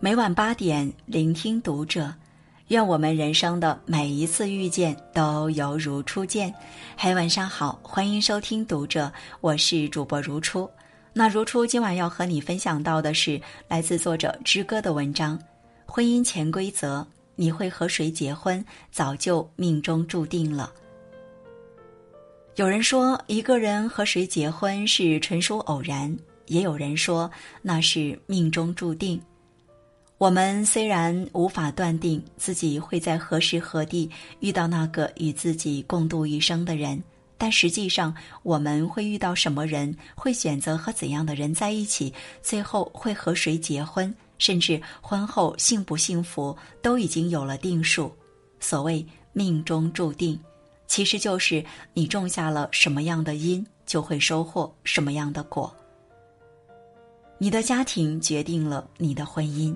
每晚八点，聆听读者。愿我们人生的每一次遇见都犹如初见。嘿，晚上好，欢迎收听读者，我是主播如初。那如初今晚要和你分享到的是来自作者之歌的文章：婚姻潜规则，你会和谁结婚，早就命中注定了。有人说，一个人和谁结婚是纯属偶然；也有人说，那是命中注定。我们虽然无法断定自己会在何时何地遇到那个与自己共度一生的人，但实际上我们会遇到什么人，会选择和怎样的人在一起，最后会和谁结婚，甚至婚后幸不幸福，都已经有了定数。所谓命中注定，其实就是你种下了什么样的因，就会收获什么样的果。你的家庭决定了你的婚姻。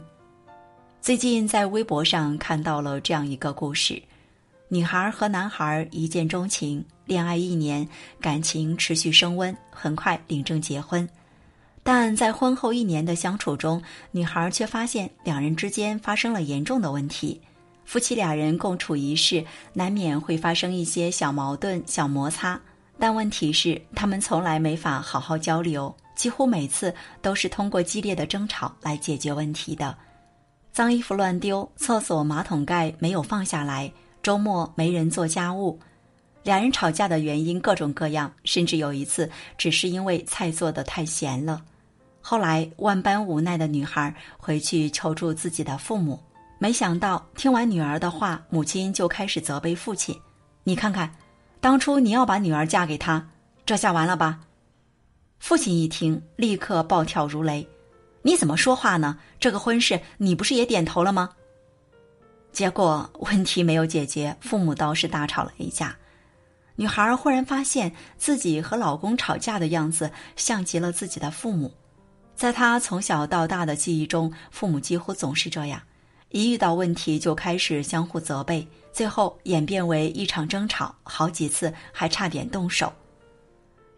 最近在微博上看到了这样一个故事：女孩和男孩一见钟情，恋爱一年，感情持续升温，很快领证结婚。但在婚后一年的相处中，女孩却发现两人之间发生了严重的问题。夫妻俩人共处一室，难免会发生一些小矛盾、小摩擦，但问题是他们从来没法好好交流，几乎每次都是通过激烈的争吵来解决问题的。脏衣服乱丢，厕所马桶盖没有放下来，周末没人做家务，两人吵架的原因各种各样，甚至有一次只是因为菜做的太咸了。后来万般无奈的女孩回去求助自己的父母，没想到听完女儿的话，母亲就开始责备父亲：“你看看，当初你要把女儿嫁给他，这下完了吧？”父亲一听，立刻暴跳如雷。你怎么说话呢？这个婚事你不是也点头了吗？结果问题没有解决，父母倒是大吵了一架。女孩忽然发现自己和老公吵架的样子像极了自己的父母，在她从小到大的记忆中，父母几乎总是这样，一遇到问题就开始相互责备，最后演变为一场争吵，好几次还差点动手。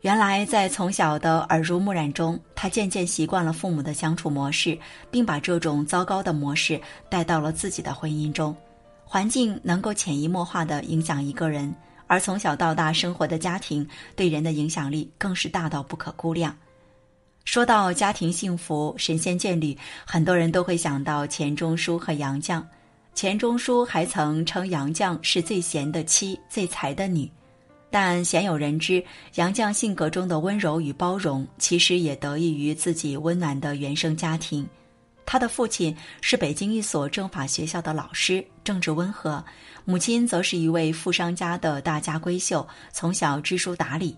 原来，在从小的耳濡目染中，他渐渐习惯了父母的相处模式，并把这种糟糕的模式带到了自己的婚姻中。环境能够潜移默化的影响一个人，而从小到大生活的家庭对人的影响力更是大到不可估量。说到家庭幸福、神仙眷侣，很多人都会想到钱钟书和杨绛。钱钟书还曾称杨绛是最贤的妻、最才的女。但鲜有人知，杨绛性格中的温柔与包容，其实也得益于自己温暖的原生家庭。他的父亲是北京一所政法学校的老师，政治温和；母亲则是一位富商家的大家闺秀，从小知书达理。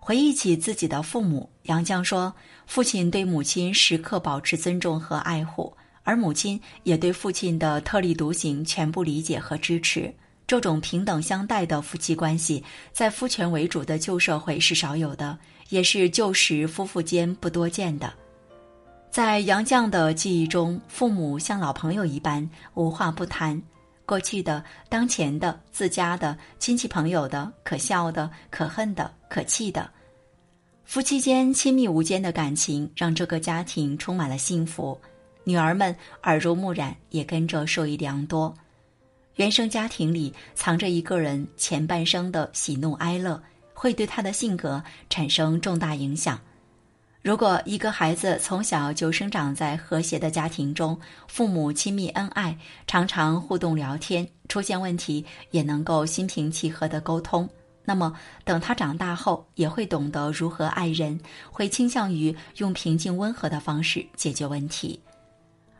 回忆起自己的父母，杨绛说，父亲对母亲时刻保持尊重和爱护，而母亲也对父亲的特立独行全部理解和支持。这种平等相待的夫妻关系，在夫权为主的旧社会是少有的，也是旧时夫妇间不多见的。在杨绛的记忆中，父母像老朋友一般，无话不谈，过去的、当前的、自家的、亲戚朋友的、可笑的、可恨的、可气的，夫妻间亲密无间的感情，让这个家庭充满了幸福。女儿们耳濡目染，也跟着受益良多。原生家庭里藏着一个人前半生的喜怒哀乐，会对他的性格产生重大影响。如果一个孩子从小就生长在和谐的家庭中，父母亲密恩爱，常常互动聊天，出现问题也能够心平气和的沟通，那么等他长大后，也会懂得如何爱人，会倾向于用平静温和的方式解决问题。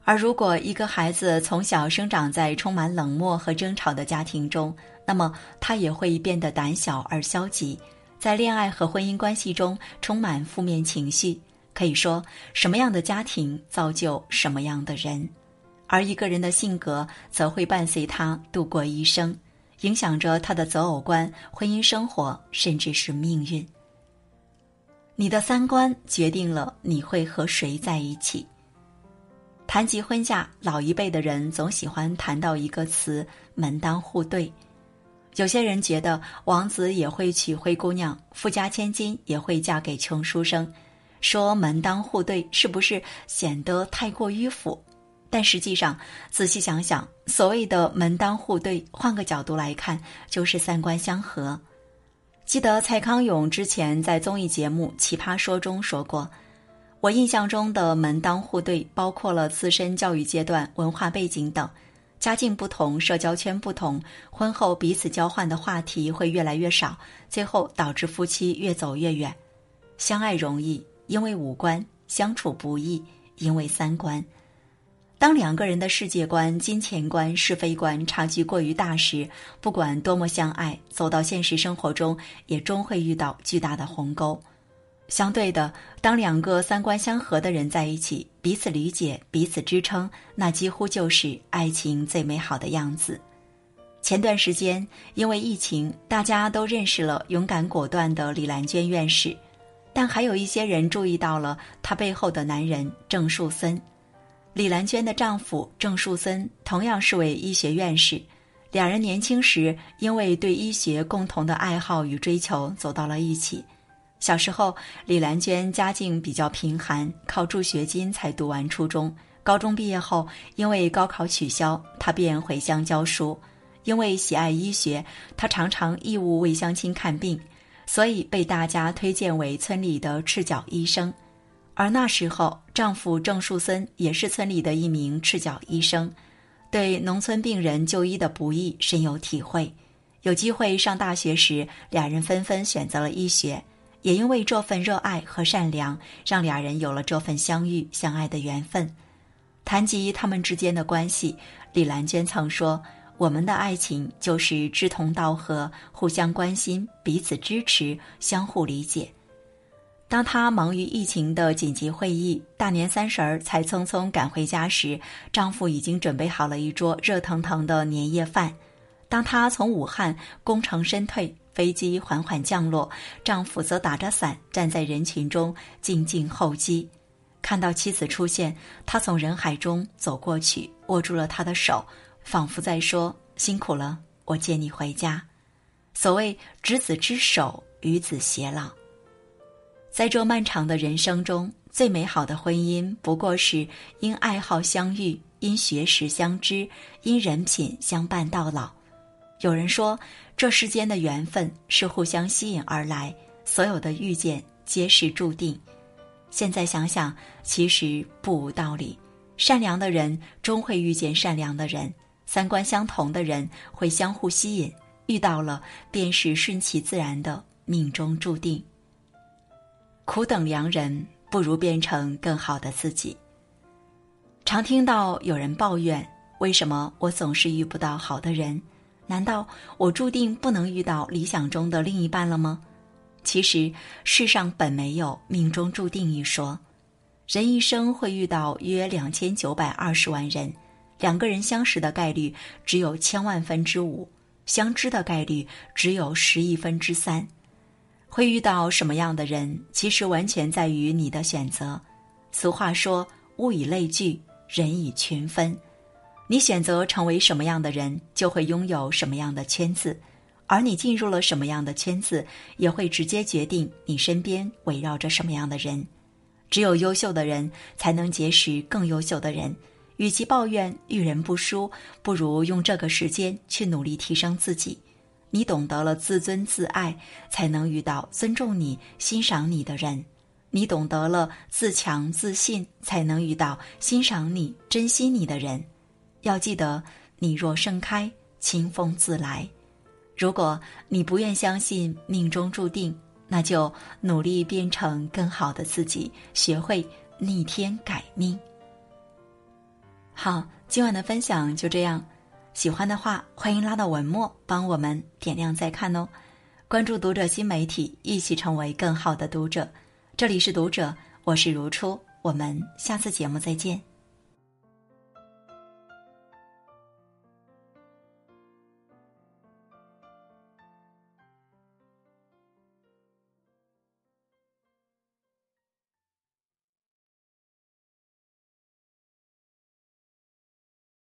而如果一个孩子从小生长在充满冷漠和争吵的家庭中，那么他也会变得胆小而消极，在恋爱和婚姻关系中充满负面情绪。可以说，什么样的家庭造就什么样的人，而一个人的性格则会伴随他度过一生，影响着他的择偶观、婚姻生活，甚至是命运。你的三观决定了你会和谁在一起。谈及婚嫁，老一辈的人总喜欢谈到一个词“门当户对”。有些人觉得王子也会娶灰姑娘，富家千金也会嫁给穷书生，说“门当户对”是不是显得太过迂腐？但实际上，仔细想想，所谓的门当户对，换个角度来看，就是三观相合。记得蔡康永之前在综艺节目《奇葩说》中说过：“我印象中的门当户对，包括了自身教育阶段、文化背景等，家境不同、社交圈不同，婚后彼此交换的话题会越来越少，最后导致夫妻越走越远。相爱容易，因为五官；相处不易，因为三观。”当两个人的世界观、金钱观、是非观差距过于大时，不管多么相爱，走到现实生活中，也终会遇到巨大的鸿沟。相对的，当两个三观相合的人在一起，彼此理解、彼此支撑，那几乎就是爱情最美好的样子。前段时间，因为疫情，大家都认识了勇敢果断的李兰娟院士，但还有一些人注意到了她背后的男人郑树森。李兰娟的丈夫郑树森同样是位医学院士，两人年轻时因为对医学共同的爱好与追求走到了一起。小时候，李兰娟家境比较贫寒，靠助学金才读完初中。高中毕业后，因为高考取消，她便回乡教书。因为喜爱医学，她常常义务为乡亲看病，所以被大家推荐为村里的赤脚医生。而那时候，丈夫郑树森也是村里的一名赤脚医生，对农村病人就医的不易深有体会。有机会上大学时，俩人纷纷选择了医学。也因为这份热爱和善良，让俩人有了这份相遇相爱的缘分。谈及他们之间的关系，李兰娟曾说：“我们的爱情就是志同道合，互相关心，彼此支持，相互理解。”当她忙于疫情的紧急会议，大年三十儿才匆匆赶回家时，丈夫已经准备好了一桌热腾腾的年夜饭。当她从武汉功成身退，飞机缓缓降落，丈夫则打着伞站在人群中静静候机。看到妻子出现，他从人海中走过去，握住了她的手，仿佛在说：“辛苦了，我接你回家。”所谓“执子之手，与子偕老”。在这漫长的人生中，最美好的婚姻不过是因爱好相遇，因学识相知，因人品相伴到老。有人说，这世间的缘分是互相吸引而来，所有的遇见皆是注定。现在想想，其实不无道理。善良的人终会遇见善良的人，三观相同的人会相互吸引，遇到了便是顺其自然的命中注定。苦等良人，不如变成更好的自己。常听到有人抱怨：“为什么我总是遇不到好的人？难道我注定不能遇到理想中的另一半了吗？”其实，世上本没有命中注定一说。人一生会遇到约两千九百二十万人，两个人相识的概率只有千万分之五，相知的概率只有十亿分之三。会遇到什么样的人，其实完全在于你的选择。俗话说：“物以类聚，人以群分。”你选择成为什么样的人，就会拥有什么样的圈子；而你进入了什么样的圈子，也会直接决定你身边围绕着什么样的人。只有优秀的人，才能结识更优秀的人。与其抱怨遇人不淑，不如用这个时间去努力提升自己。你懂得了自尊自爱，才能遇到尊重你、欣赏你的人；你懂得了自强自信，才能遇到欣赏你、珍惜你的人。要记得，你若盛开，清风自来。如果你不愿相信命中注定，那就努力变成更好的自己，学会逆天改命。好，今晚的分享就这样。喜欢的话，欢迎拉到文末帮我们点亮再看哦。关注读者新媒体，一起成为更好的读者。这里是读者，我是如初，我们下次节目再见。